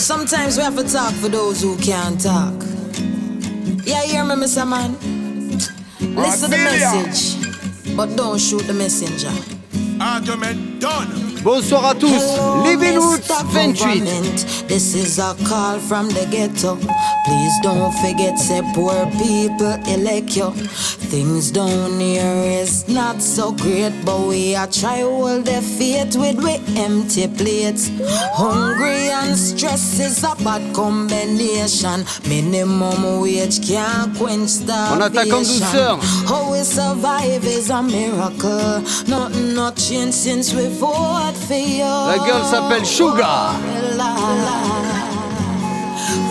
Sometimes we have to talk for those who can't talk. Yeah, you hear me, Mr. Man? Listen to the message, but don't shoot the messenger. Argument done. Bonsoir à tous, Living Roots 28. This is a call from the ghetto. Please don't forget, say poor people elect you. Things down here is not so great, but we are try hold the faith with we empty plates. Hungry and stress is a bad combination. Minimum wage can't quench On attaque en douceur. How we survive is a miracle. Nothing not changed since we fought for you. La girl s'appelle Sugar.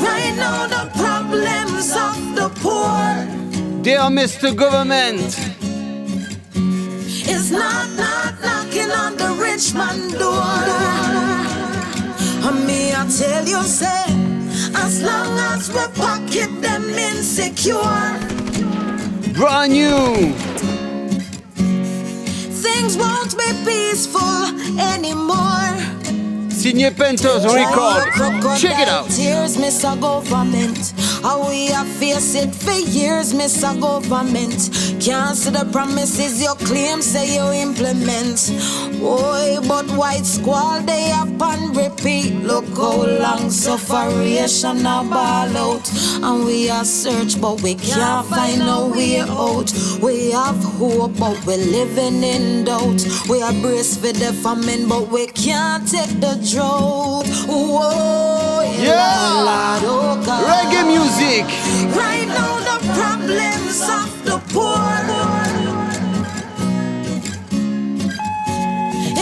Right now the problems of the poor Dear Mr. Government. is not not knocking on the rich man door. And me I tell you say, as long as we pocket them insecure, Brand new. Things won't be peaceful anymore. Signé Pentos Record. Check it out. Tears, government. How we have faced it for years, government. Can't see the promises you claim, say you implement. Boy, but white squall they up repeat. Look how long ball out. And we are search, but we can't find no way out. We have hope, but we're living in doubt. We are braced for the famine, but we can't take the drought. Whoa, Yeah. Reggae music. Right now, the problems of the poor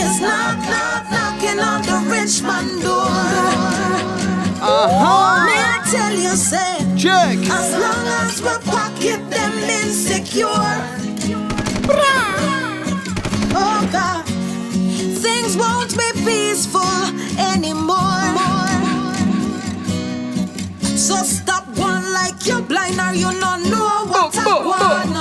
is not, not knocking on the rich man door. Uh-huh. May I tell you, say, Check. as long as we pocket them insecure. Peaceful anymore. So stop one like you're blind or you don't know what I want.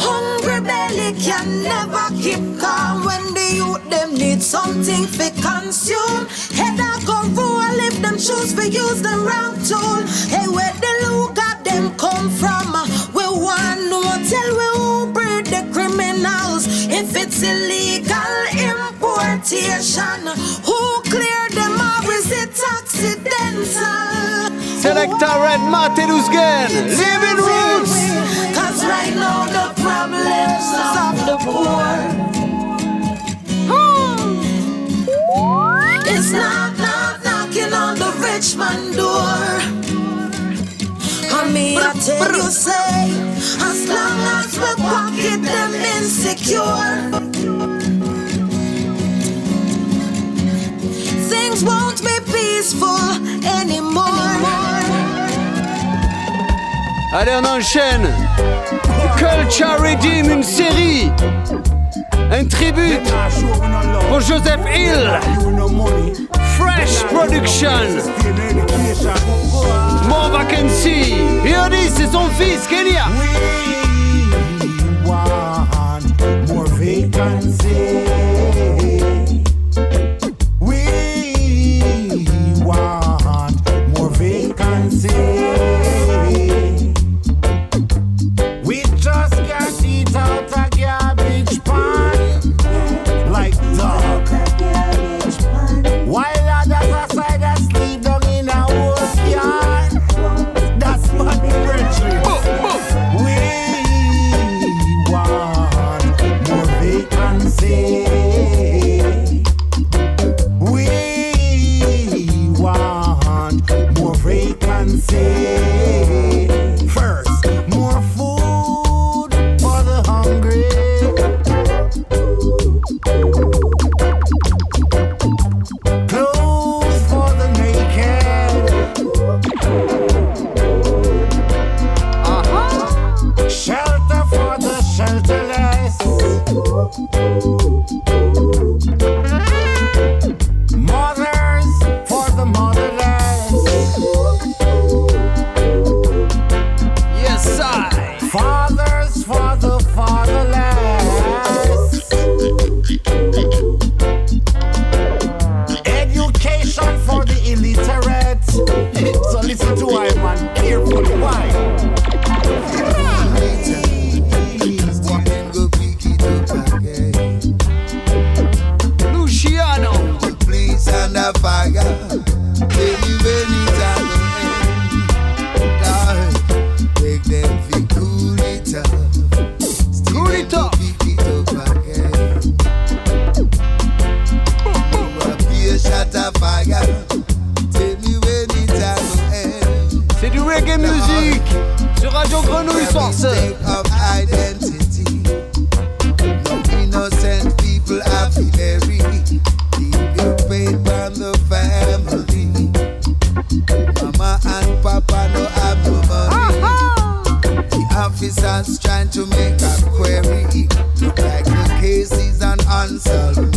Hungry belly can never keep calm when the youth them need something to consume. Head I go roll if them choose to use the wrong tool. Hey, where the look at them come from? We want no tell we who breed the criminals. If it's illegal importation, who clear them or is it accidental? Selecta Red Matelusgen. Living Roots. Cause right now the problems of the poor hmm. It's not, not knocking on the rich man door I mean I tell you say As long as we pocket them insecure Things won't be peaceful anymore Allez, on enchaîne. Culture Redeem, une série. Un tribute pour Joseph Hill. Fresh Production. More vacancy. Here this, c'est son fils, Kenya. We want more vacancy. A fire. Tell me when it's a go end. C'est du reggae music sur Radio Grenouille Source. Of identity. No innocent people have to bury. Keep your faith from the family. Mama and Papa no have no money. The officers trying to make a query. Look like the case is an unsolved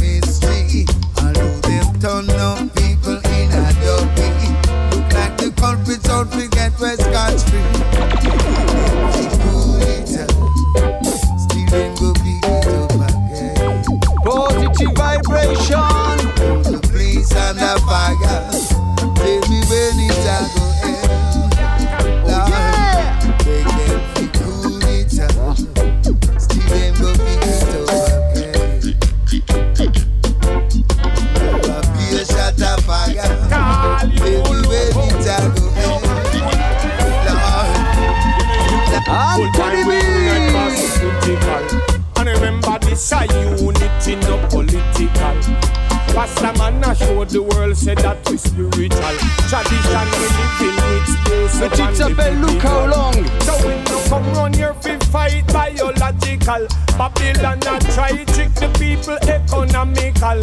biological. Babylon a try trick the people economical.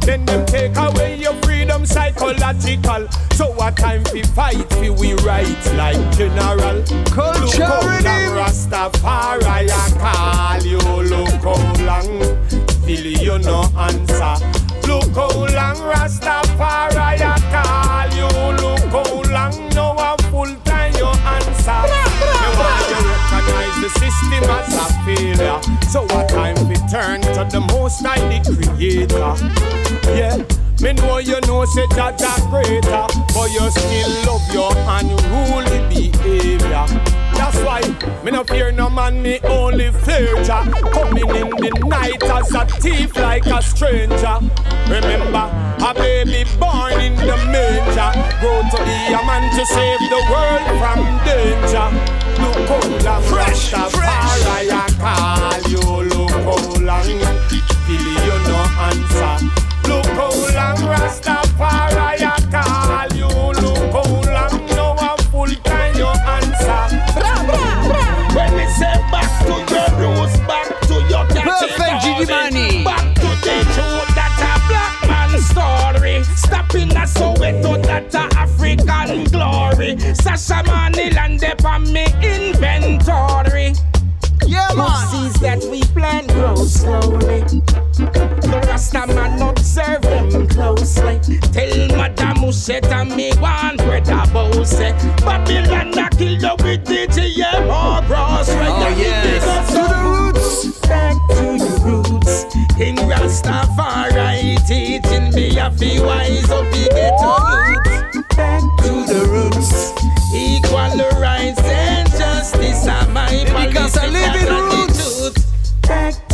Then them take away your freedom psychological. So what time fi fight fi we right like general. Look how long Rastafari I call you. Look how long still you no answer. Look how long Rastafari I call you. Look how long no to the most high, the creator. Yeah. Me know you know say that that greater, but you still love your unruly behavior. That's why me no fear no man, me only fear Jah. Coming in the night as a thief like a stranger. Remember, a baby born in the manger, grow to be a man to save the world from danger. Look how long Fresh, Rastafari I call you. Look how long till you no answer. Look how long Rastafari I call you. Look how long no a full time you answer. When me say back to your roots, back to your Perfect Gigi Money. Back to the truth, that a black man story. Stopping a Soweto, that a African glory. Sasha Money land up on me inventory. Yeah, man. Slowly. The Rasta man observe them closely. Tell Madame Musetta me one brother Bose. Babylon a kill you with the GMO cross. Oh, yes. To the roots. Back to the roots. In Rastafari teaching me a feel wise up the ghetto youth. Back to the roots. Equal rights and justice are my Because I policy live in and roots. Back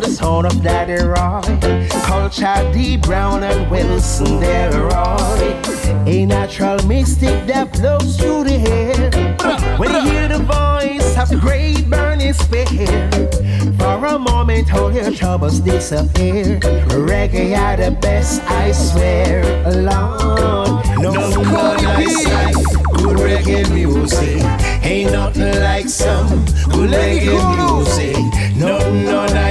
the sound of Daddy Roy. Culture D. Brown and Wilson Delroy. A natural mystic that blows through the air. When you hear the voice of the great Burning Spear, for a moment all your troubles disappear. Reggae are the best, I swear. Lord, no, more like good reggae music. Ain't nothing like some good reggae music. No, no, no.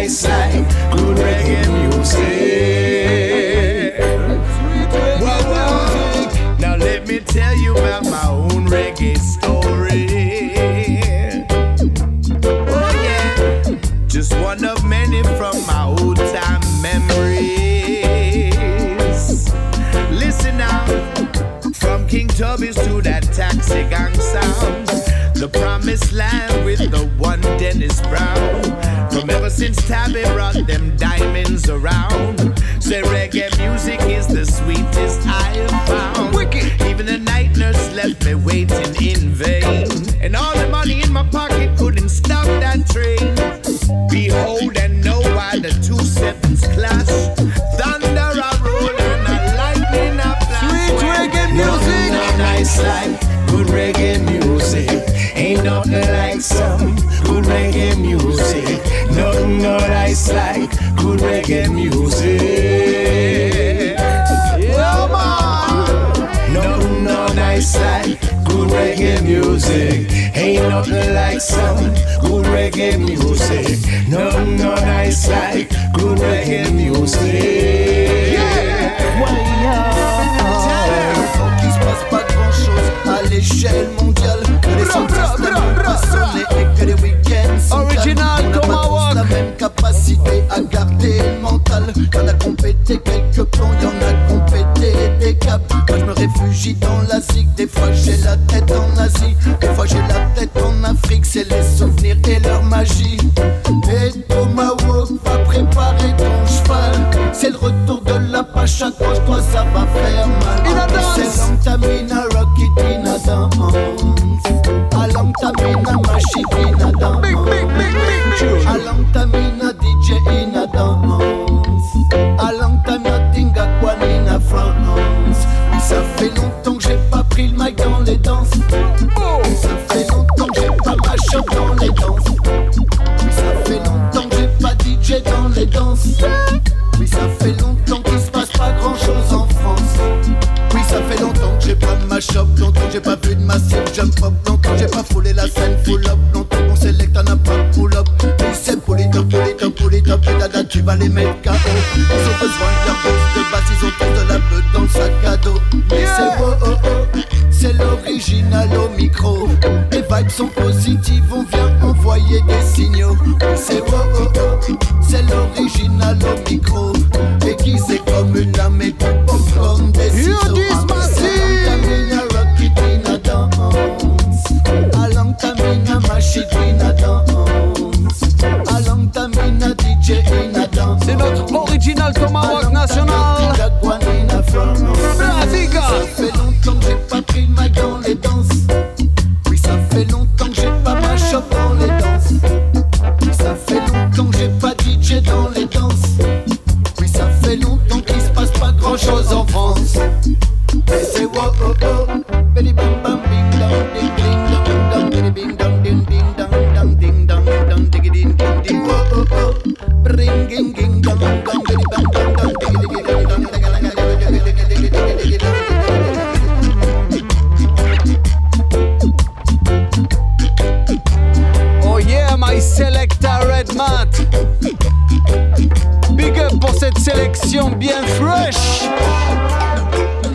since Tabby brought them diamonds around. Say reggae music is the sweetest I've found. Even the night nurse left me waiting in vain. music. No, no, nice like good reggae music. Yeah, way qu'il se passe pas grand chose à l'échelle mondiale. Que les et que les week-ends Original, on n'a pas tous la même capacité à garder le mental. Y'en a compété quelques plans, y'en a compété des caps. Quand je me réfugie dans la zig, des fois j'ai la tête en Asie, des fois j'ai la tête en Afrique. C'est les souvenirs et leur magie. Raconte-toi ça va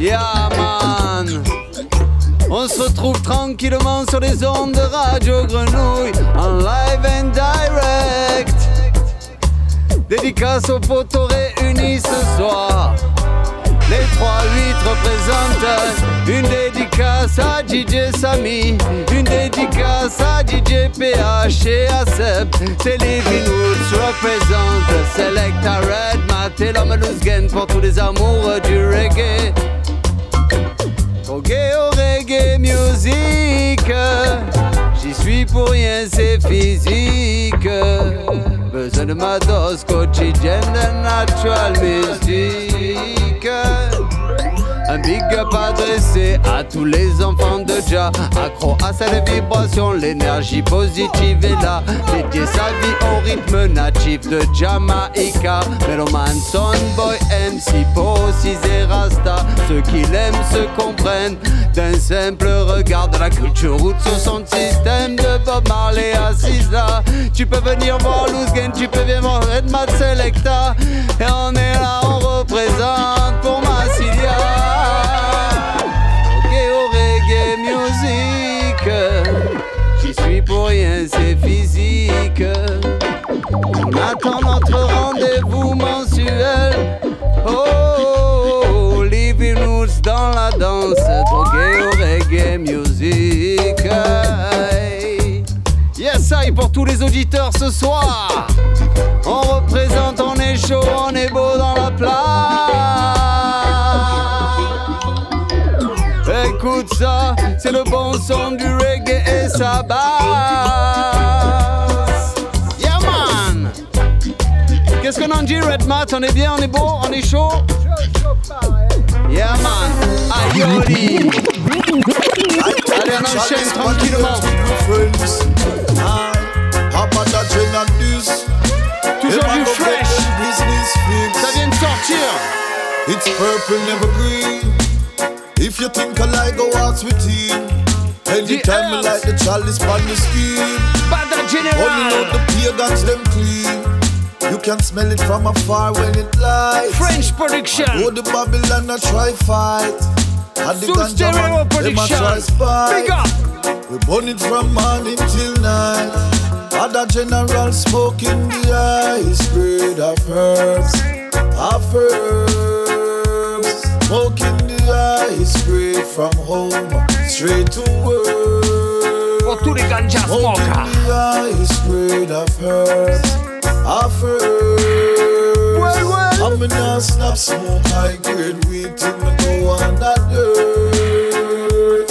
Yeah man On se retrouve tranquillement sur les ondes de Radio Grenouille en live and direct Dédicace aux potos réunis ce soir les 3-8 représentent une dédicace à DJ Samy, une dédicace à DJ PH et à Seb. C'est Living Woods représente Select Red Mat et l'homme pour tous les amoureux du reggae drogué au reggae music. J'y suis pour rien, c'est physique. Besoin de ma dose quotidienne de natural music. Un big up adressé à tous les enfants de Jah Accro à cette vibration, l'énergie positive est là. Dédié sa vie au rythme natif de Jamaïca Meloman, Boy, MC, Possis et Rasta Ceux qui l'aiment se comprennent. D'un simple regard de la culture route sur son système de Bob Marley assise là Tu peux venir voir Loose tu peux venir voir Redman Selecta. Et on est là, on représente pour Massilia On attend notre rendez-vous mensuel. Oh, living roots dans la danse, drogué au reggae music. Yes, I pour tous les auditeurs ce soir. On représente, on est chaud, on est beau dans la place. Écoute ça, c'est le bon son du reggae et sa basse. Qu'est-ce qu'on en dit Red Mat On est bien, on est beau, on est chaud. Yeah man. Allez on enchaîne tranquillement. Toujours du fresh. Ça vient de sortir. It's purple, never green. If you think I like go walks with him, anytime I like the chalice on the skin. Banda General. Only know the pagans them clean. You can smell it from afar when it lights. French production. Oh, the Babylon I try fight. And the man, them a try spy. Big up. We burn it from morning till night. Other general smoke in the ice, grade of herbs, of herbs, smoking I spray from home straight to work. Pour tous les ganja smokers. I sprayed of herbs, of herbs. Well, well. I'm snap smoke high grade weed till me go on that dirt.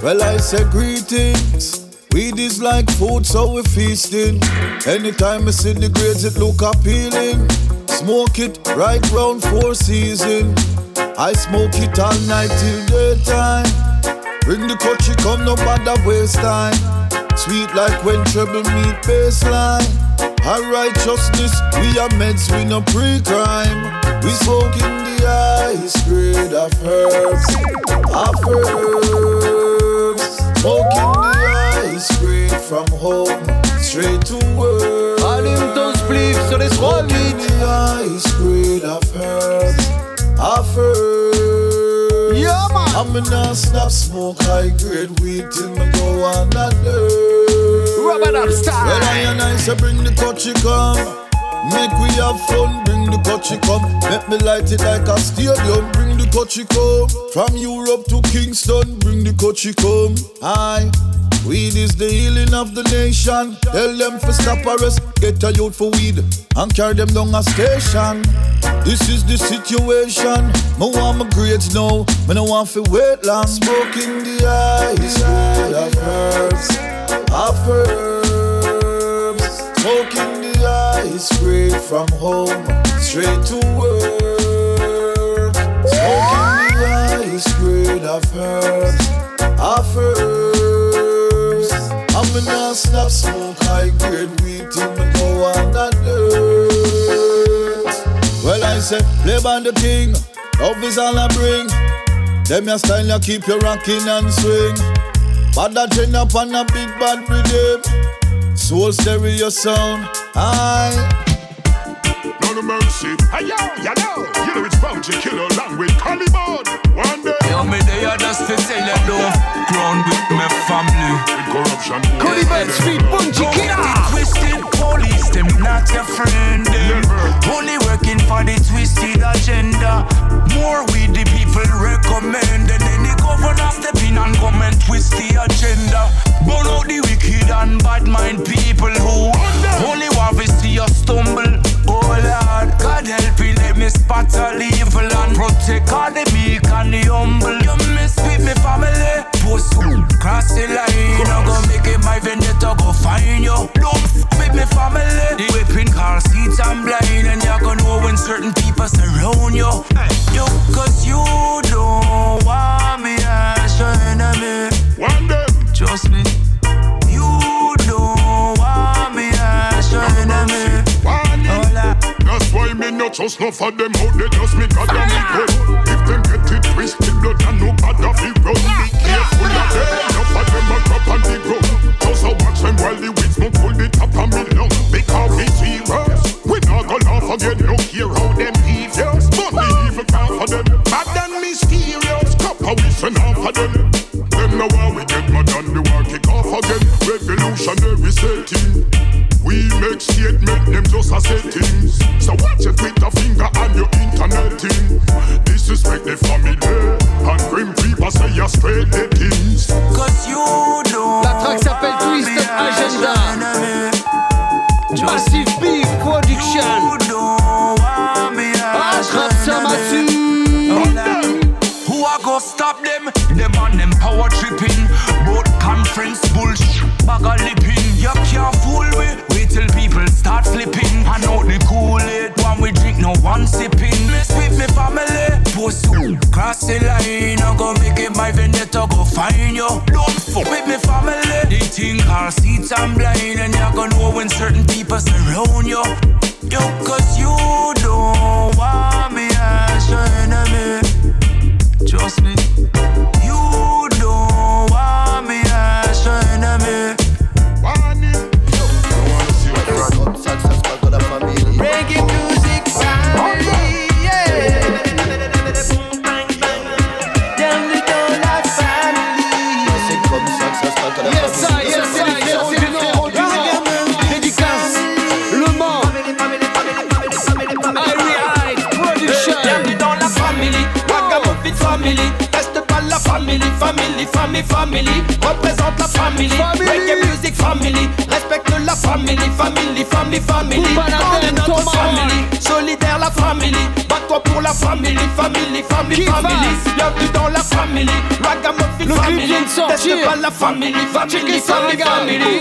Well, I say greetings. Weed is like food, so we feasting. Anytime I see the grades, it look appealing. Smoke it right round four season. I smoke it all night till daytime. Bring the coachy, come no bother waste time. Sweet like when trouble meet baseline. Our righteousness, we are meds, we no pre-crime. We smoke in the ice grade of herbs, of herbs. Smoke in the ice grade from home, straight to work. Allume ton spliff sur les trois vides. Ice grade of herbs offer. Yeah, man. I'm in a snap smoke high grade weed till me go on that Rubber up style. Well, I and I say bring the coachy come. Make we have fun, bring the coachy come. Make me light it like a stadium. Bring the coachy come. From Europe to Kingston, bring the coachy come. Aye. Weed is the healing of the nation. Tell them for stop arrest, get a youth for weed and carry them down a station. This is the situation. Me want my grades now. Me no want to wait long. Smoking the ice, grade of herbs, herbs. Smoking the ice, grade from home straight to work. Smoking the ice, grade of herbs, herbs. I'm in a snap smoke high grade weed till me go on that dirt. Well, I said, play by the king, love is all I bring. Them your style, you keep your rocking and swing. But that chain up on a big bad rhythm. Soul stereo sound, aye. No mercy. Hey yo, you know, you know it's Bounty Killer along with Caliban. One day. Yo, me there just to tell you, though. Ground with my family corruption. Cody Bell Street, Bounty Killer. Twisted police, them not your friend. Them. Only working for the twisted agenda. More we the people recommend. And then the governor step in and come and twist the agenda. Burn out the wicked and bad mind people who only want to see us stumble oh Lord. God help me, let me spot all evil and protect all the meek and the humble. You miss with me family, post cross the line. I'm gonna make it my vendetta, go find you. Don't with me family. The whipping car seats, I'm blind, and you're gonna know when certain people surround you. Hey. You, cause you don't want me as your enemy. One day, trust me. Not just enough of them out there, just me God and me gun. If them get it twisted, blood and no bad of it run. Be careful of them, enough of them a crop on the ground. Just a watch them while the weeds smoke pull the top of me lung. Because we serious, we not go laugh again. No care how them devious, but the evil can't for them. Bad and mysterious, copper we send off for them. Them know how we get mad and the war kick off again. Revolutionary setting. We make statement, them just a settings. So watch your Twitter finger and your internet thing. Disrespect the family and grim people say you're straight the things. Cause you don't. La track s'appelle Twisted Agenda. Massive Beef Production. Attrape ça, Mathieu. Who I go stop them? Them on them power tripping. Both conference bullshit. Bag a lipping. You can't fool one sipping. Mess with me family, post cross the line. I go make it my vendetta, go find you. Don't fuck with me family. They think seats I'm blind, and you're gonna know when certain people surround you. Yo, cause you don't want la family, family, family, Qui family. passe Bienvenue dans la family, Ragamuffin Le clip family. vient de sortir. Teste pas la family, family, Checkez ça, family, regarde. family.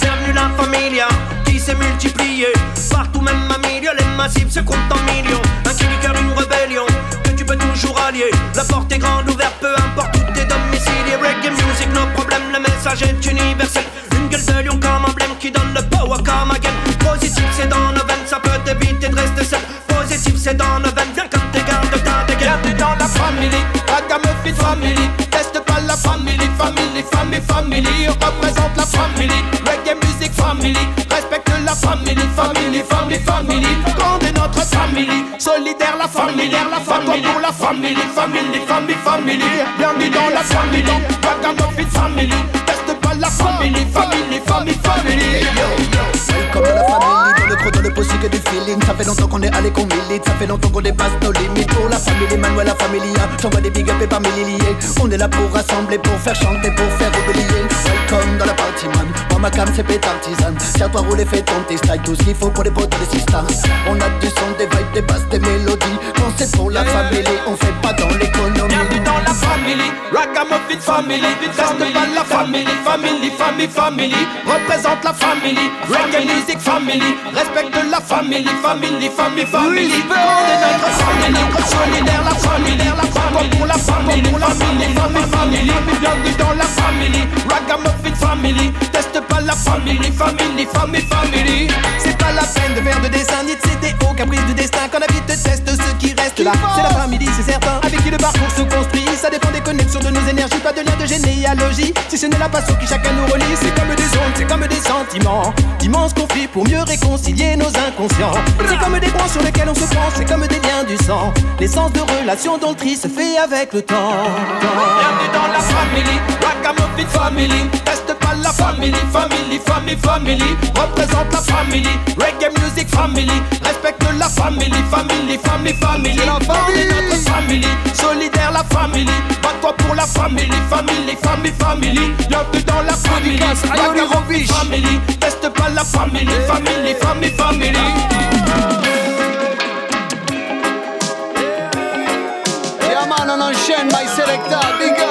Bienvenue la familia qui s'est multipliée Partout même ma milieu, les massifs se comptent en millions Un cri du cœur, une rébellion que tu peux toujours allier La porte est grande ouverte, peu importe où t'es domicilié Reggae music, nos problèmes, le message est universel Une gueule de lion comme emblème qui donne le power comme again Positif c'est dans nos veines, ça peut t'éviter de rester seul Positif c'est dans nos veines, Family. Teste pas la family, family, family, family. Représente la family, reggae music family. Respecte la family, family, family, family. Grande est notre family, solidaire la famille, la famille pour la family, dans la la family, family, family, family. Comme dans la famille, dans le creux, dans le possible que du feeling. Ça fait longtemps qu'on est allé qu'on milite, ça fait longtemps qu'on dépasse nos limites. Pour la famille, Manuel, la familia, j'envoie des big up et par milliers. On est là pour rassembler, pour faire chanter, pour faire oublier. Welcome dans la party, man. Moi, ma cam, c'est pétartisan. Serre-toi, roule et fais ton like tout ce qu'il faut pour les potes des sisters. On a du son, des vibes, des basses, des mélodies. Quand c'est pour la famille, on fait pas dans l'économie. Bienvenue dans la family, Ragamuffin family, reste pas la family, family, family, family, représente la family, reggae music family, respecte la family, family, family, family, on est notre family, solidaire la famille, la famille pour la famille, pour la famille, family, family, bienvenue dans la family, Ragamuffin family, teste pas la family, family, family, family. C'est pas la peine de faire de dessin ni de au caprice du destin. Quand la vie te teste ce qui reste là. C'est la famille, c'est certain, avec qui le parcours se construit. Ça dépend des connexions de nos énergies, pas de lien de généalogie. Si ce n'est la passion qui chacun nous relie, c'est comme des zones, c'est comme des sentiments. D'immenses conflits pour mieux réconcilier nos inconscients. C'est comme des points sur lesquels on se penche, c'est comme des liens du sang. L'essence de relation dont le tri se fait avec le temps. Bienvenue dans la family, Family. Reste pas la family, family, family, family. Représente la family, reggae music family. Respecte la family, family, family, family. La famille. notre family, solidaire la family. Bats-toi pour la family, family, family, family. Bienvenue dans la Ragamuffin Robiche. family. Teste pas la family, family, family, family. Yeah, man, on enchaîne, my selector, big up.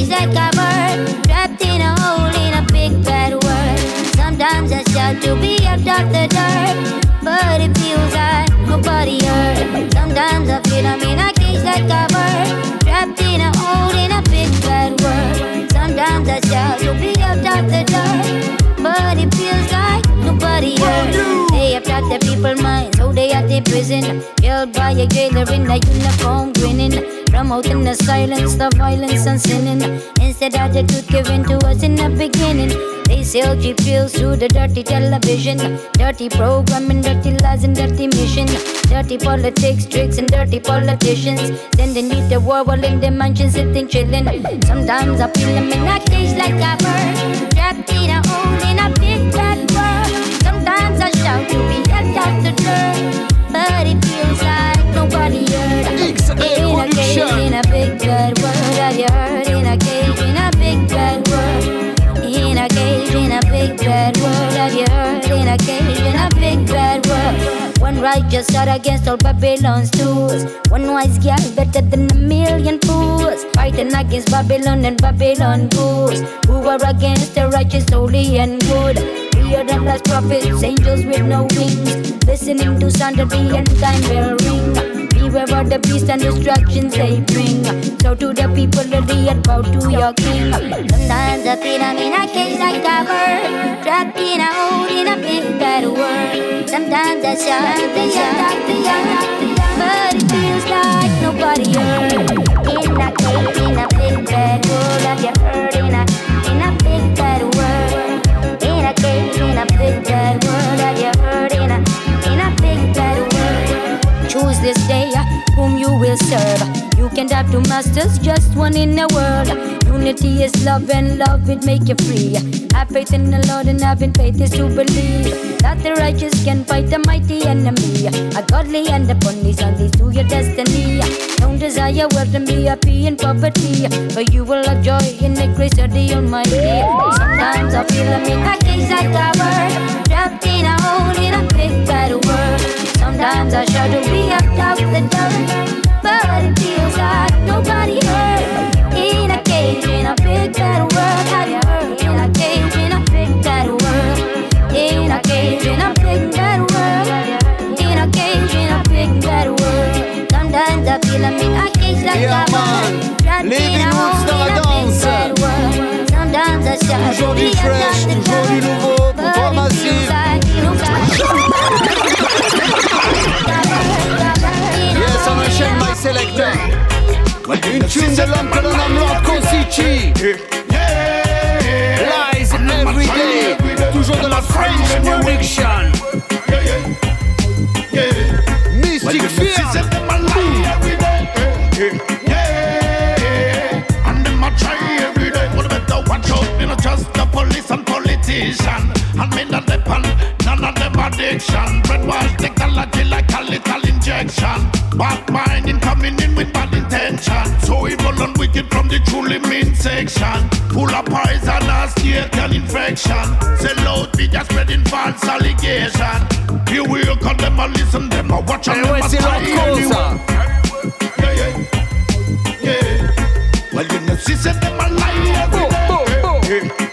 raised like a bird, trapped in a hole in a big bad world. Sometimes I shout to be up off the dirt, but it feels like nobody heard. Sometimes I feel I'm in a cage like a bird, trapped in a hole in a big bad world. Sometimes I shout to be up off the dirt. Prison. Killed by a jailer in a uniform grinning. Promoting the silence, the violence and sinning. Instead of the truth given to us in the beginning. They sell cheap pills through the dirty television. Dirty programming, dirty lies and dirty mission. Dirty politics, tricks and dirty politicians. Then they need the war while in their mansion sitting chilling. Sometimes I feel them in a cage like a bird. Trapped in a hole in a big bad world. Sometimes I shout to be held out the dirt. But it feels like nobody heard. In a cage, in a big Righteous God against all Babylon's tools. One wise girl better than a million fools. Fighting against Babylon and Babylon fools. Who are against the righteous, holy, and good. We are the last prophets, angels with no wings. Listening to sound of the end time bell ring. Beware of the beast and distractions they bring. So to the people of the earth, bow to your king. Sometimes I feel I'm in a cage like a bird, trapped in a hole in a big bad world. Sometimes I shout the talk to but it feels like nobody heard. In a cage, in a this day. Uh, whom you will serve. You can't have two masters, just one in the world. Unity is love, and love will make you free. Have faith in the Lord, and having faith is to believe that the righteous can fight the mighty enemy. A godly and a bunnies on these to your destiny. Don't desire wealth and be happy in poverty, but you will have joy in the grace of the Almighty. Sometimes I feel I'm in a cage like a bird, trapped in a hole in a big bad world. Sometimes I to be up out the dirt, but it feels like nobody heard. In a cage in a big bad world, have you heard? In a cage in a big bad world. In a cage in a big bad world. In a cage in a big bad world. Sometimes I feel I'm in a cage like Yeah, a man. bird, trapped in Living hole dans la danse. Sometimes I shout Toujours du fresh, toujours du nouveau Une tune de l'homme que l'on nomme Kosichi. Lies every day. Toujours de la French production. Mystic Fear. Just the police and politician. And me not depend, none of them addiction. Brainwash technology like a little injection. Bad mind coming in with bad intention. So evil and wicked from the truly mean section. Full of poison and state and infection. Sell out media spreading false allegation. Here we call them a listen, them a watch and them ouais, a c'est spy leur cause, ça. Yeah, yeah. Yeah. Well, you know, she said them a lie every day. Yeah,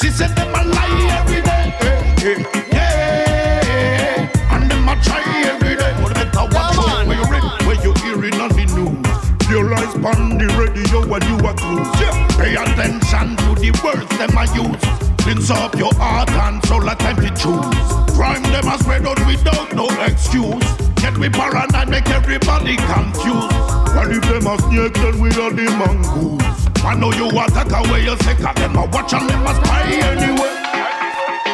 she said them a lie every day. Eh, eh, yeah. And them a try every day. But better watch out where you read, where you hearing on the news. Your eyes on the radio when you are cruise. Pay attention to the words them a use. Cleanse up your heart and soul, a time to choose. Crime them a spread out without no excuse. Get we paranoid, make everybody confused. Well, if them a snake, then we are the mongoose. I know you attack away, you sick of them a watch and them a spy anyway.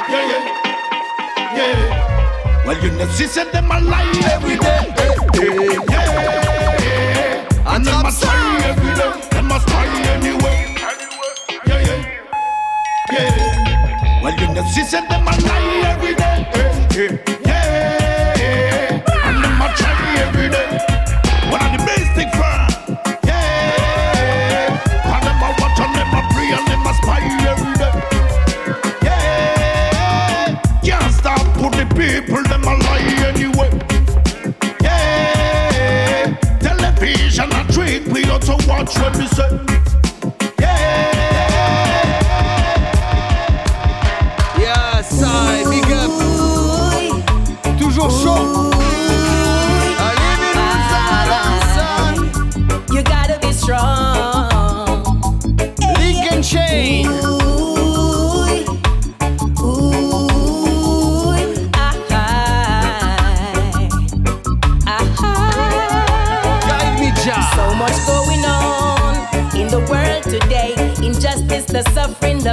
Yeah, yeah, yeah. Well, you know, she said them a lie every day. Yeah, and them a spy every day. Them a spy anyway. Yeah, yeah, yeah. Well, you know, she said them a lie every day. Yeah, watch what we say.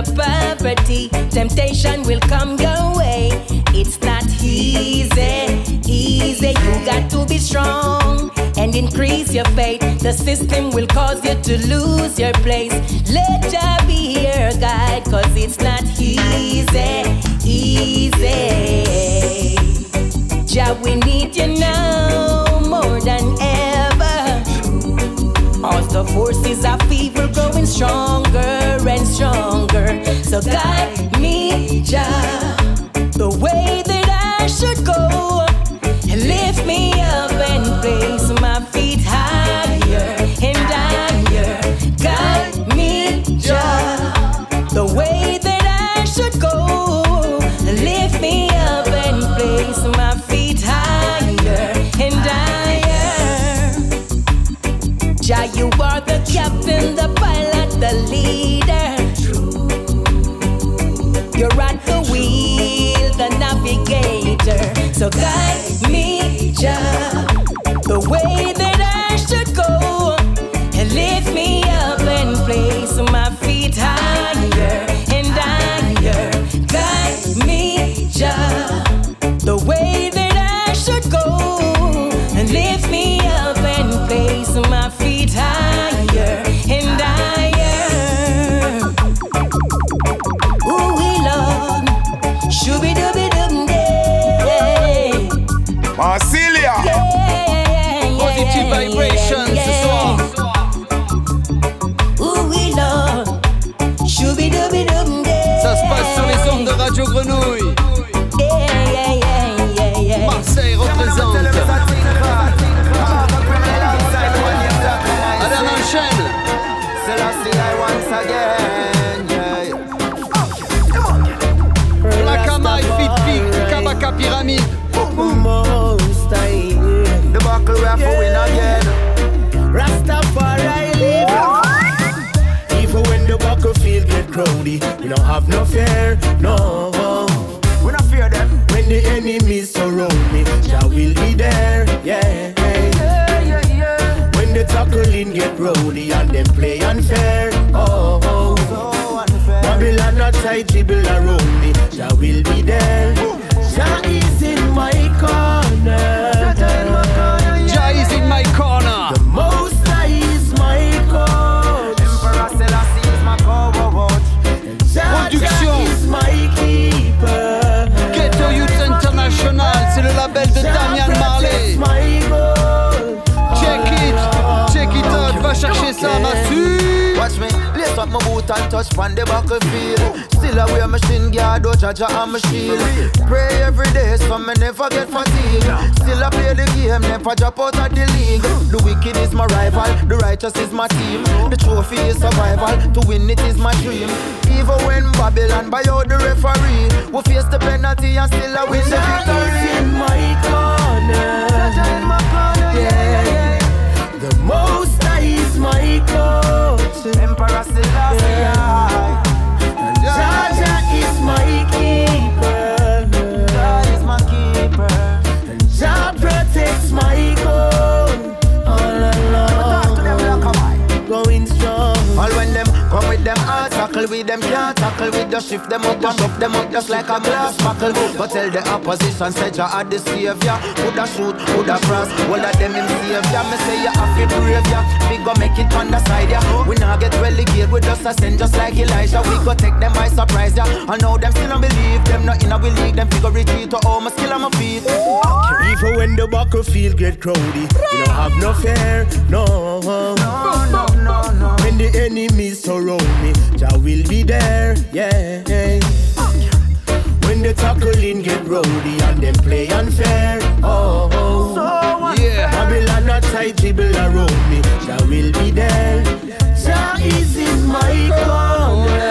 Poverty, temptation will come your way. It's not easy, easy. You got to be strong and increase your faith. The system will cause you to lose your place. Let Jah be your guide, cause it's not easy, easy. Jah, we need you now the forces of evil growing stronger and stronger. So guide me, Jah, the way that I should go. So guide me, Jah, Black Am I, Fit Big, Kabaka Pyramide. Most I The buckle we have to win again. Rastafari live. Even when the buckle battlefield get crowdy, we don't have no fear, no. We not fear them. When the enemies surround me, Jah will be there, yeah. Tackling get rowdy and them play unfair, oh. oh. oh. Babylon not tight dribble around me, Jah will be there. Jah is in my corner. Jah is in my corner. The most high is my coach. Emperor Selassie is my. Jah Production. is my keeper. Ghetto Youth International, c'est le label de Damian Marley. It out, chercher ça, Massu. Watch me, lace up my boot and touch on the battlefield. Still I wear my shin guard, oh Jaja and my shield. Pray every day so me never get fatigue. Still I play the game, never drop out of the league. The wicked is my rival, the righteous is my team. The trophy is survival, to win it is my dream. Even when Babylon buy out the referee, we face the penalty and still I win the victory. in my corner. Yeah. The most high coach. Emperor Selassie. Jaja tackle with them can't tackle with the shift them up and up them up just like a glass buckle. But tell the opposition say Jah are the savior. Woulda shoot, woulda cross, all of them him savior. Me say you have to brave ya. We go make it on the side ya. We now get relegated with just a send just like Elijah. We go take them by surprise ya. I know them still don't believe them not in a we league. Them figure retreat to all my skill on my feet. Even when the battlefield get crowdy, we don't have no fear, no. No, no, no, no. When the enemies surround me, Jah will be there, yeah. When the tackling get rowdy and them play unfair, oh. oh. Yeah. Babylon not tight dribble around me, Jah will be there. Jah is in my corner.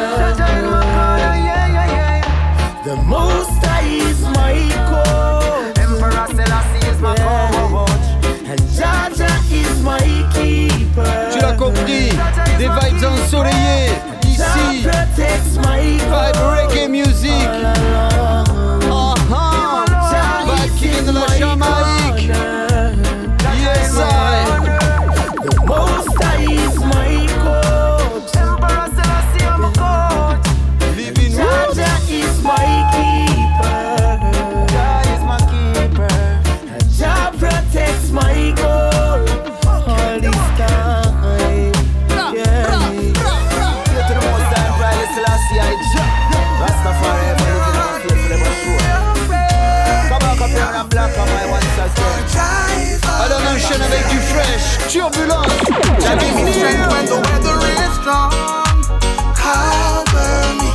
The most high is my coach. Emperor Selassie is my coach. And Jaja is my keeper. Tu l'as compris, des vibes ensoleillées ici. Vibe reggae music. I'm black on my one Alors on enchaîne avec du fresh, turbulence. Give me strength when the weather is strong. Cover me.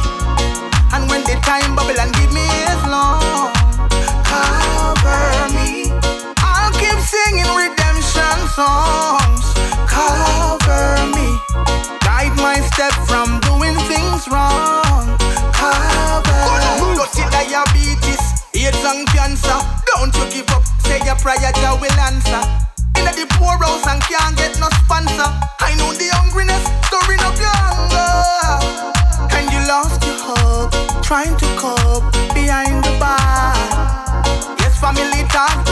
And when the time bubble and give me is long. Cover me. I'll keep singing redemption songs. Cover me. Guide my step cancer. Don't you give up. Say your prayer, Jah will answer. In the poor house and can't get no sponsor. I know the hungriness, stirring up your hunger. And you lost your hope, trying to cope behind the bar. Yes, family talk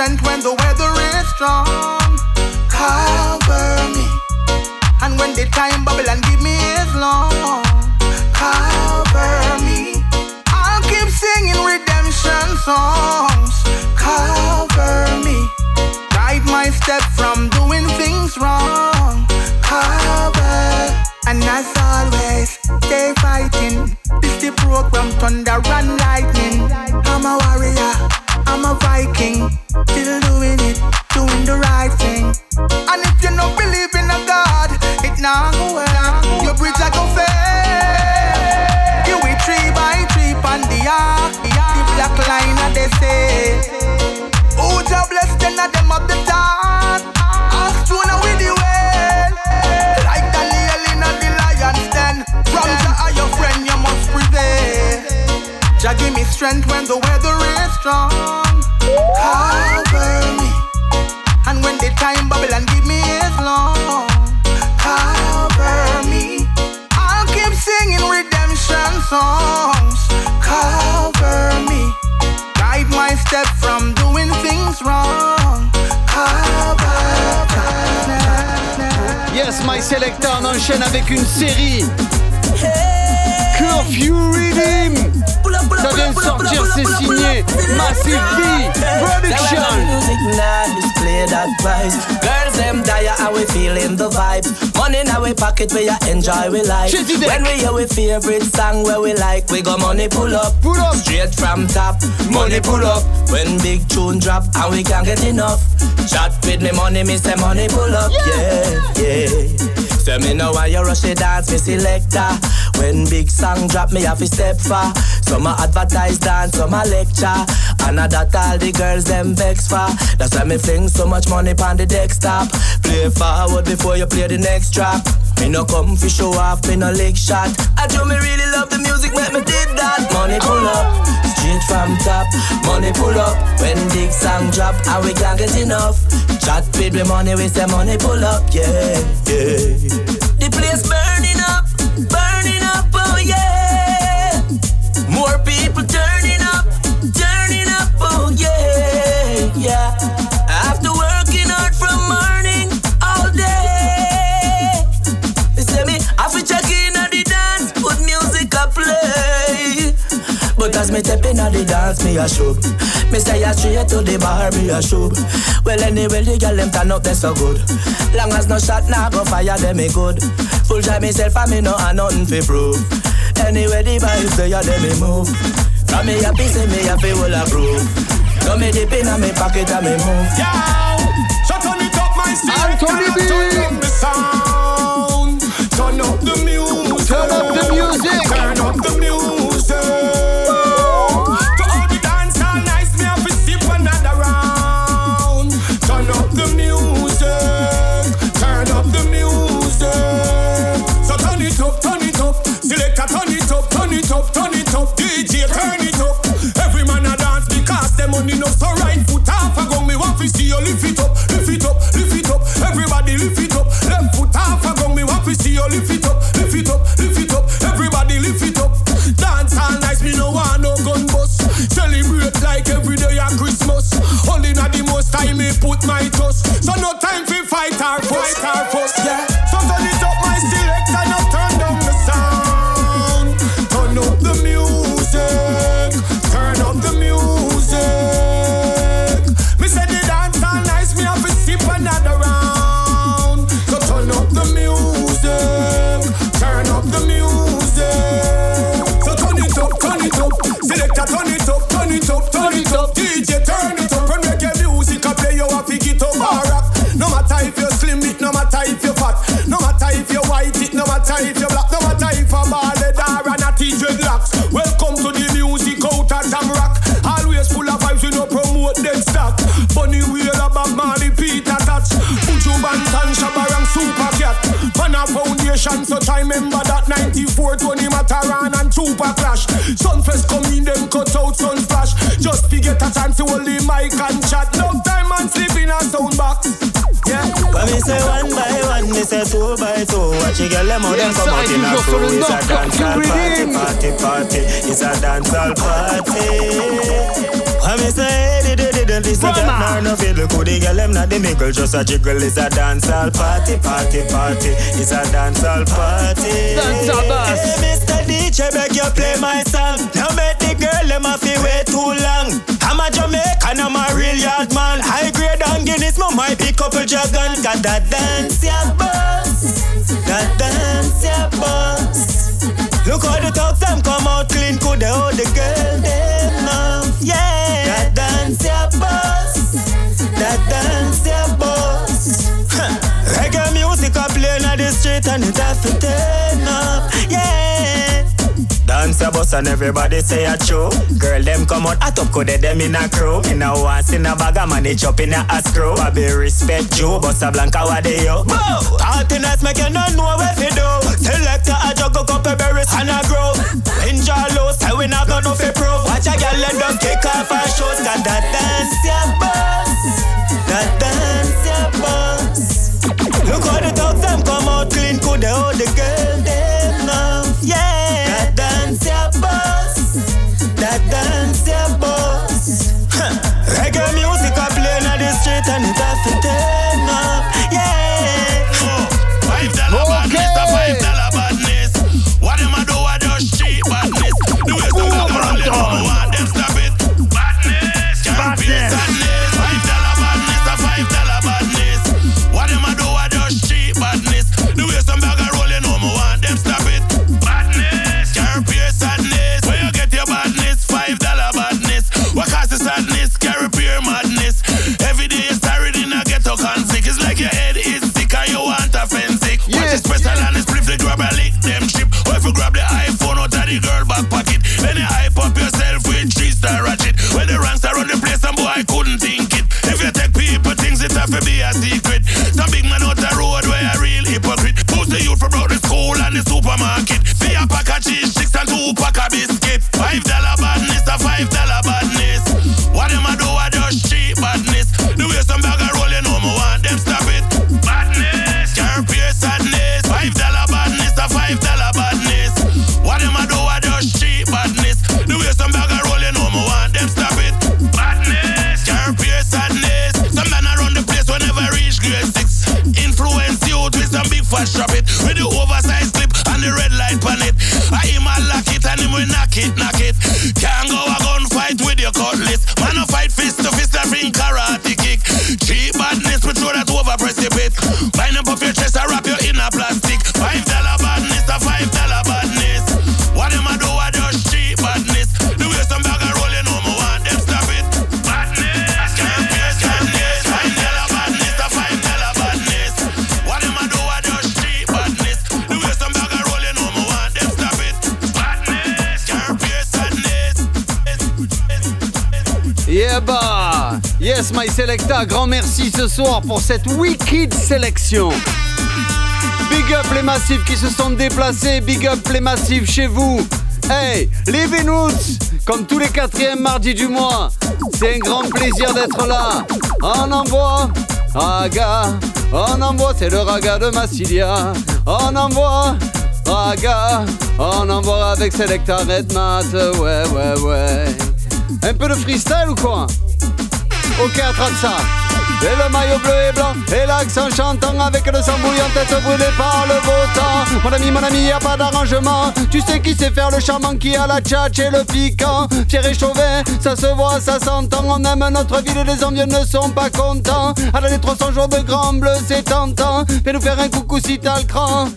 strength when the weather is strong. Cover me. And when the time bubble and give me is long. Cover me. I'll keep singing redemption songs. Cover me. Guide my step from doing things wrong. Cover. And as always, stay fighting. This the program, thunder and lightning. I'm a warrior, I'm a Viking. Still doing it, doing the right thing. And if you don't believe in a God, it not go well. Your bridge like a fail. You will tree by tree on the ark. The black line and they say, Who Jah bless them of them up the top? Strength when the weather is strong. Cover me. And when the time bubble and give me is long. Cover me. I'll keep singing redemption songs. Cover me. Guide my step from doing things wrong. Cover. Yes, my selector, on enchaîne avec une série. Curfew Redeem. Ça vient de sortir, c'est signé Massive B Production. music nice, play that price. Girls them dire and we feeling the vibes. Money in our pocket we a enjoy we life. When we hear we favorite song where we like, we go money pull up, pull up straight from top. Money pull up when big tune drop and we can't get enough. Chat with me money, me say money pull up, yeah, yeah. Say me know why you rush it dance, me selector. When big song drop, me have to step far. Some a advertise dance, some a lecture. And I that all the girls them vex for. That's why me fling so much money on the desktop. Play forward before you play the next track. Me no come show off, me no lick shot. I do me really love the music, make me did that. Money pull up, straight from top. Money pull up, when big song drop, and we can't get enough. Chat with money, we say money pull up, yeah, yeah. The place burning up, burning. More people turning up, turning up, oh yeah, yeah. After working hard from morning all day, they say me have to check in at the dance, put music a play. But as me step in at the dance, me a show. Me say a straight to the bar, me a show. Well anyway, the girl them turn up, they so good. Long as no shot, nah go fire, them me good. Full time myself, and me no have nothing to prove. Anyway, the vibes they are them me move. From me happy, say me happy, will approve. So me dip in me pocket and me move. Yeah, so turn it up, my Anthony B. Turn up the sound. Turn up the fi see you lift it up, lift it up, lift it up. Everybody lift it up. Them foot half a gun. me want fi see you lift it up, lift it up, lift it up. Everybody lift it up. Dance all night, me no want no gun bust. Celebrate like every day a Christmas. Only na the most time me put my trust. So not a foundation, so I remember that 94, Tony Matterhorn and Super Clash. Sumfest come in, them cut out Sunsplash. Just to get a chance to hold the mic and chat. No time and sleep in a sound box. Yeah. When me say one by one, me say two by two. Watch you get them out, them come out in a crew. It's a dancehall party, party, party. It's a dancehall party. When me say di di di di, this a jack nor no fiddle. Could the girl them not the mickle, just a jiggle. It's a dancehall party, party, party. It's a dancehall party. Dancehall boss. Hey, Mr. DJ, beg you play my song. Now make the girl them a fi wait too long. I'm a Jamaican, I'm a real yard man. High grade and Guinness, my might be couple dragon. Got that dance, yeah, boss. That dance, yeah, boss. Look how the talk them come out clean, could they hold the girl the and it have to turn up. Yeah. Dance a bus and everybody say a true. Girl them come out hot up, could they them in a crew. In a once in a bag of money chop in a, a screw. I be respect you, Bossa Blanca what they yo. Partiness make you not know what to do. Selector a juggle couple berries and a grow. Enjoy low, say we not gonna fi prove. Watch a girl and them kick off her shoes. Got that dance, yeah, boss. That dance, pour cette wicked sélection. Big up les massifs qui se sont déplacés, big up les massifs chez vous. Hey, les Vénus, comme tous les quatrièmes mardis du mois, c'est un grand plaisir d'être là. On envoie Raga, on envoie, c'est le raga de Massilia. On envoie Raga, on envoie avec Selecta Red Mat, ouais, ouais, ouais. Un peu de freestyle ou quoi? Ok, attrape ça. Et le maillot bleu et blanc, et l'accent chantant avec le sang bouillant, tête brûlée par le beau temps. Mon ami, mon ami, y a pas d'arrangement. Tu sais qui sait faire le charmant, qui a la tchatch et le piquant. Fier et chauvin, ça se voit, ça s'entend. On aime notre ville et les envieux ne sont pas contents. À les 300 jours de grand bleu, c'est tentant. Fais nous faire un coucou si t'as le cran.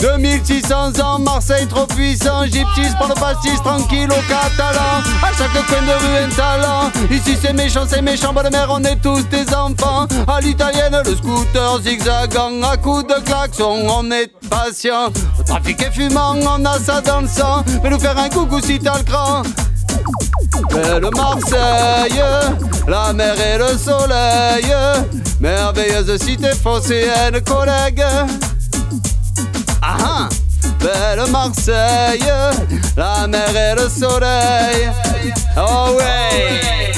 2600 ans, Marseille trop puissant, gypsies pour le pastis tranquille au catalan. À chaque coin de rue un talent. Ici c'est méchant, c'est méchant, bonne mère, on est tous des enfants. À l'italienne, le scooter zigzagant, à coups de klaxon, on est patient. Le trafic est fumant, on a ça dans le sang. Fais nous faire un coucou si t'as le cran. Belle Marseille, la mer et le soleil, merveilleuse cité phocéenne, collègue. Ah belle Marseille, la mer et le soleil. Oh ouais!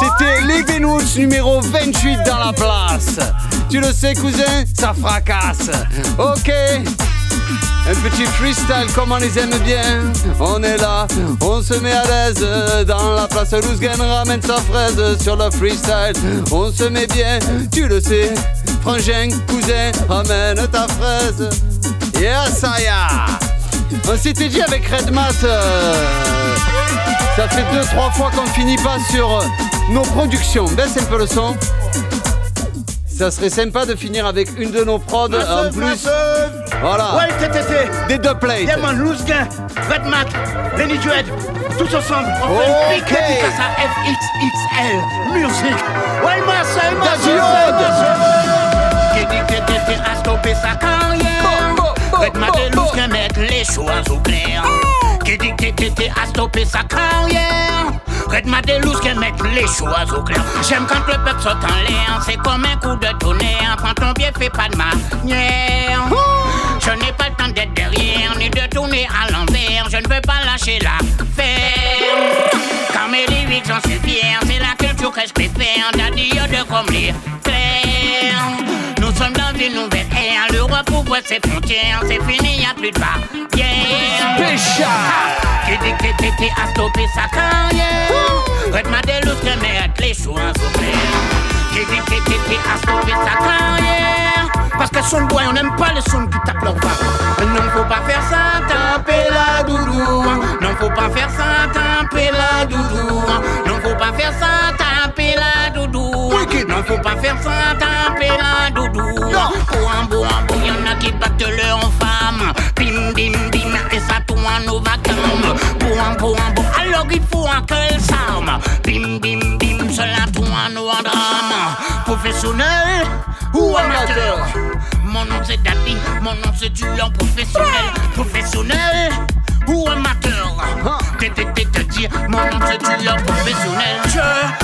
C'était Living Woods numéro 28 dans la place. Tu le sais, cousin, ça fracasse. Ok. Un petit freestyle comme on les aime bien. On est là, on se met à l'aise. Dans la place, Lousgen ramène sa fraise sur le freestyle. On se met bien, tu le sais. Frangin, cousin, ramène ta fraise. Yeah, ça y est. On s'était dit avec Redmat. euh, ça fait deux, trois fois qu'on finit pas sur euh, nos productions. Baisse un peu le son. Ça serait sympa de finir avec une de nos prods en plus. Voilà. Des deux plates. Diamond, Lousguin, Red Mat, Lenny Duet, tous ensemble. On fait une Ok. dédicace à FXXL Music. Ouais. Qui dit que TTT a stoppé sa carrière. Red Mat et Lousguin mettent les choses au clair. Qui dit que TTT a stoppé sa carrière. Red Mat et Lousguin mettent les choses au clair. J'aime quand le peuple saute en l'air. C'est comme un coup de tonnerre. Quand ton pied fait pas de manière. Je n'ai pas le temps d'être derrière, ni de tourner à l'envers. Je ne veux pas lâcher l'affaire. Car mes lyrics, j'en suis fier. C'est la culture que je préfère. Daddy, de comme les clairs. Nous sommes dans une nouvelle ère. L'Europe ouvre ses frontières. C'est fini, y a plus de barrières. Spécial. Qui dit que TT a stoppé sa carrière. Que mettre les au clair. Qui dit que TT a stoppé sa carrière. Parce que son boy, on n'aime pas les sons qui tapent leur barre. Non, faut pas faire ça, taper la doudou. Non, faut pas faire ça, taper la doudou. Non, faut pas faire ça, taper la doudou. Non, faut pas faire ça, taper la doudou. Qui battent leur femme. Bim, bim, bim, et ça tourne au vacarme. Pour un beau, alors il faut un quel somme. Bim, bim, bim, cela tourne au drame. Professionnel ou amateur? Mon nom c'est Daddy, mon nom c'est Julian professionnel Professionnel ou amateur? TTT te dire, mon nom c'est Julian professionnel Je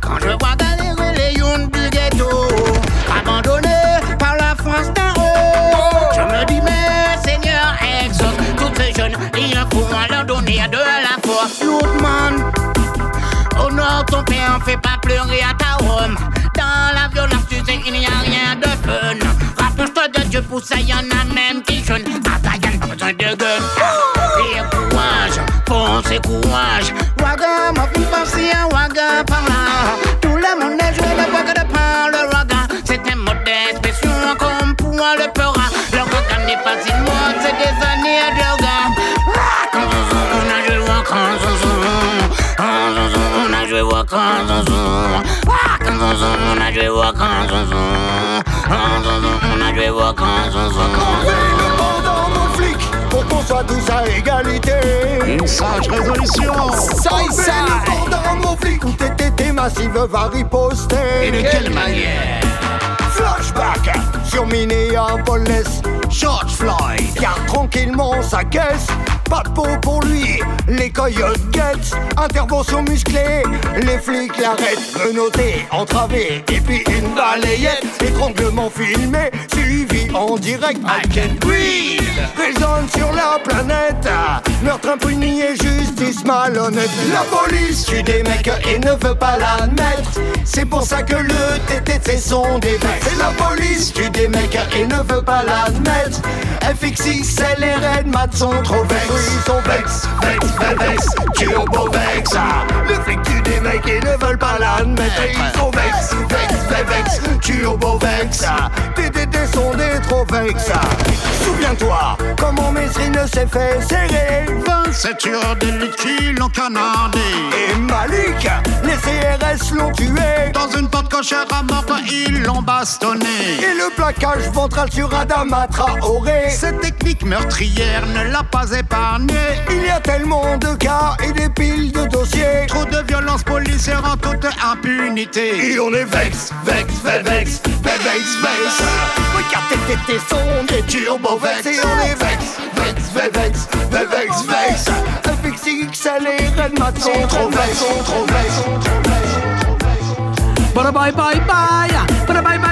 Quand je vois galérer les younes du ghetto Abandonnés par la France d'en haut Je me dis mais Seigneur exauce Tous ces jeunes, il faut leur donner de la force Lootman Honore ton père, fais pas pleurer à ta Rome. Dans la violence, tu sais, il n'y a rien de fun. Rapproche-toi de Dieu, pour ça, y en a même qui jeûnent. Ah, pas besoin de gun. Et courage, foncez courage. Soit tous à égalité. Une résolution. Massive va riposter. Et de quelle manière Flashback sur Minneapolis. George Floyd garde tranquillement sa caisse. Pas de peau pour lui, les coyotes guettent. Intervention musclée, les flics l'arrêtent. Menotté, entravé, et puis une balayette. Étranglement filmé, suivi en direct. I can breathe. Résonne sur la planète. Meurtre impuni et justice malhonnête. La police tue des mecs et ne veut pas l'admettre. C'est pour ça que le TTC sont des mecs C'est la police tue des mecs et ne veut pas l'admettre. FXX, elle et Red Mat sont trop vex ils sont vex, vex, vex, turbo vex Le flic tue des mecs et ne veulent pas l'admettre. Ils sont vex, vex, vex, turbo vex TTT sont des trop vex ah. Souviens-toi comment Messrine s'est fait serrer 27 heures de liquide en canardé. Et Malik, les CRS l'ont tué. Dans une porte cochère à mort, ils l'ont bastonné. Et le plaquage ventral sur Adama Traoré Cette technique meurtrière ne l'a pas épargné Il y a tellement de cas et des piles de dossiers. Trop de violence policière en toute impunité. Et on est vex, vex, vex, vex, vex, vex, vex. Regarde tes sont des turbos perfectioneer. Vex, vex, vex, vex, vex, vex, weg. Een fictie accelereren, maar zo trop vex, trop vex. Bye bye bye bye, bye bye bye.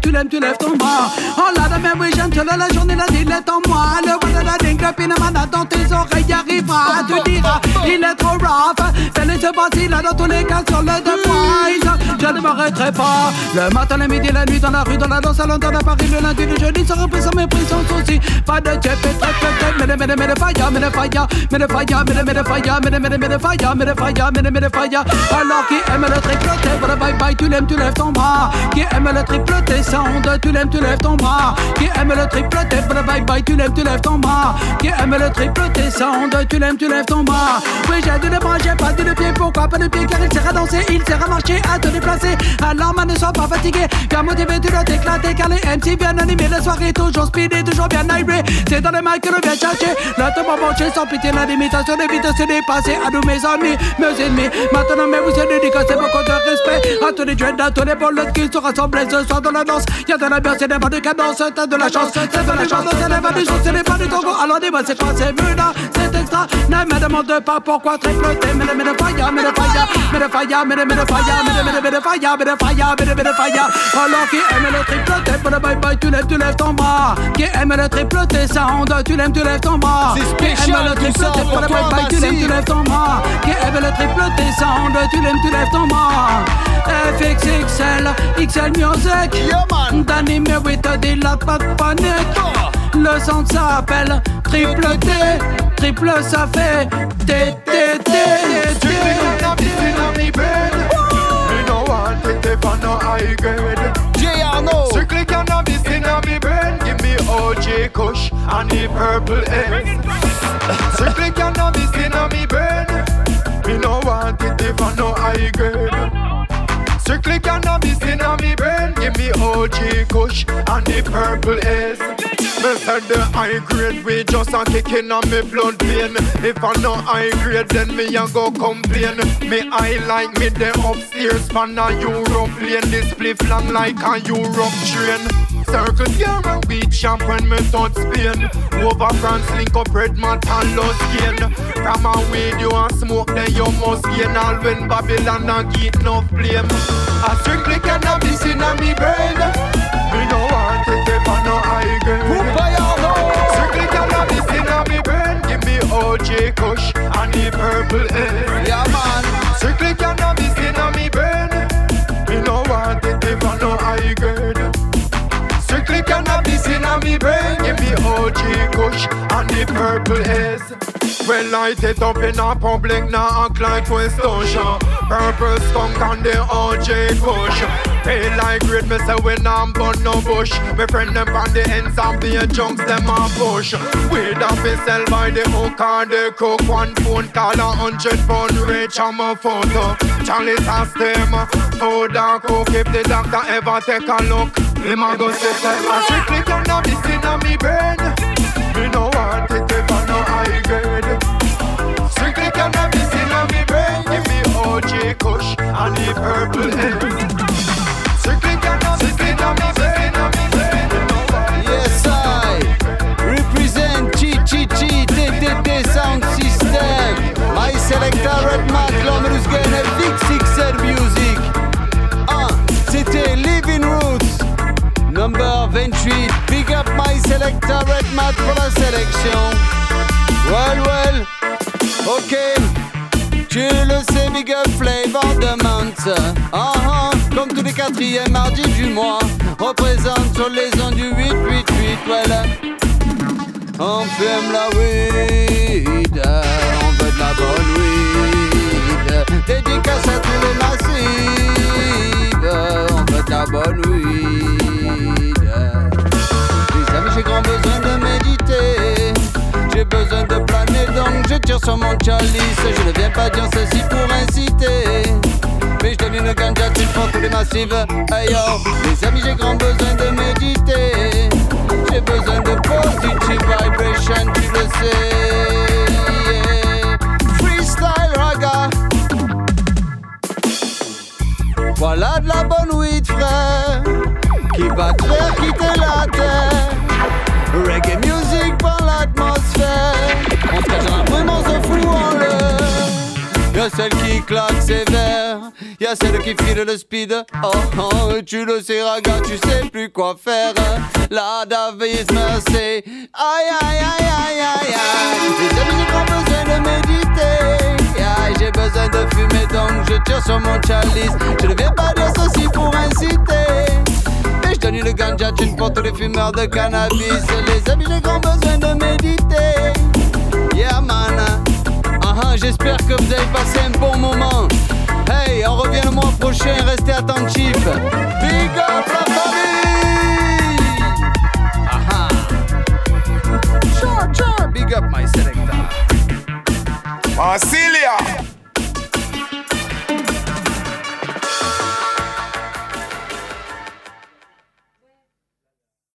tu lèves, tu lèves ton bras. Oh là là, mais oui, j'aime la journée, la ville est en moi. Le voilà la dingue, pinamana dans tes oreilles arrivera. Tu diras, il est trop rough. Fais les se là dans tous les cas sur le The Voice. Je ne m'arrêterai pas. Le matin, le midi, la nuit, dans la rue, dans la danse, à Londres, à Paris, le lundi, le jeudi, sans repris, sans mépris, sans souci. Pas de jet, très, très, très, mais mais mais fire, mais fire, mais fire, mais mais fire, mais mais mais fire, mais fire, mais mais fire. Alors qui aime le triploté, bye bye, tu l'aimes, tu lèves ton bras. Qui aime le triploté, sound, tu l'aimes, tu lèves ton bras. Qui aime le triploté, bye bye, tu lèves, tu lèves ton bras. Qui aime le triploté, sound, tu l'aimes, tu lèves ton bras. Oui, j'ai de bras, j'ai pas de pied, pourquoi pas de pied, car il sert à danser, il sert à marcher, à te déplacer. Alors, man, ne sois pas fatigué, bien motivé, tu dois t'éclater, car les MC viennent animer la soirée, toujours speedy, toujours bien iré. C'est dans les mains que le bien chercher, là, te manger sans pitié, la limitation vite se dépasser à nous, mes amis, mes ennemis. Maintenant, mais vous êtes dédicacés, beaucoup de respect à tous les jeunes, à tous les bolettes qui se rassemblent ce soir dans la danse. Y'a de la bien, c'est des pas de cadence, t'as de la chance, c'est de la chance, c'est des pas de chance, c'est pas du Togo. Alors dis-moi, c'est quoi, c'est là, c'est extra? Ne me demande pas pourquoi triploter, mais le mais le fire, mais le fire, mais le fire, mais le mais le fire, mais le mais le fire, mais le fire, mais le mais le fire. Alors qui aime le triploter, pour le bye bye, tu lèves, tu lèves ton bras. Qui aime le triploter, sound, tu lèves, tu lèves ton bras. C'est spécial, tu sors pour le bye bye, tu lèves, tu lèves ton bras. Qui aime le triploter, sound, tu lèves, tu lèves ton bras. FXXL, XL Music, Merritt, dit la pas de panique. Le son s'appelle triple T, triple ça fait T, T, T, T. Strictly cannabis in a me brain. Give me OJ Kush and the purple S. Strictly cannabis in a me brain. Me no want it if I no high grade. Strictly cannabis in a me brain. Give me OG Kush and the purple S. Me said the high grade we just a kicking on me blood vein. If I no high grade, then me a go complain. Me I like me the upstairs pan a Europe lane. This spliff long like a Europe train. Circle here and we champ when me touch Spain. Over France, link up red mat and lost gain. From a weed you and smoke, then you must gain. All when Babylon a get enough blame. I strictly cannabis in a me brain. Me no want it if I no high grade. Strictly cannabis in a me brain. Give me OG Kush and the purple haze. Yeah man. Strictly cannabis OG Kush and the purple haze. When light it up in a public, now act like Ocean. Purple skunk and the OG Kush. Feel like great, me say when I'm burn no bush. Me friend them on the ends and be a junks, them a push. Weed up be sell by the hook or the cook. One phone call a hundred pound reach on my photo. Charlie ask them, food and cook. If the doctor ever take a look, him a go say, I strictly cannabis in a me brain. Kush and the purple haze. Strictly cannabis in a me brain. a me brain. Me no want it Yes, I represent Chi Chi Chi TTT Sound System. My selector Red Mat, l'homme gain FXXL Music. Ah, c'était Living Roots, number 28. Big up myself. Selecta Red Mat pour la sélection. Well, well, ok. Flavor de. Ah ah, comme tous les quatrièmes mardis du mois. Représente sur les ondes du 888, well. On fume la weed, on veut de la bonne weed. Dédicace à tous les massifs, on veut de la bonne weed. J'ai grand besoin de méditer. J'ai besoin de je tire sur mon chalice. Je ne viens pas dire ceci pour inciter. Mais je donne une ganja pour tous les massifs. Hey yo, les amis, j'ai grand besoin de méditer. J'ai besoin de positive vibration, tu le sais. Yeah. Freestyle raga. Voilà de la bonne weed, frère, qui va te faire quitter la terre. Reggae music par en l'air. Y'a celle qui claque sévère, y'a celle qui file le speed. Oh oh, tu le sais, raga, tu sais plus quoi faire. La Davis merci. Aïe aïe aïe aïe aïe aïe. Les amis, j'ai grand besoin de méditer. Aïe, j'ai besoin de fumer, donc je tire sur mon chalice. Je ne viens pas dire ceci pour inciter. Je donne le ganja tune pour tous les fumeurs de cannabis. Les amis, j'ai grand besoin de méditer yeah man. Uh j'espère que vous avez passé un bon moment. Hey, on revient le mois prochain, restez attentifs. Big up la famille! Ah. Aha! Sure, big up my selector. Marsilia!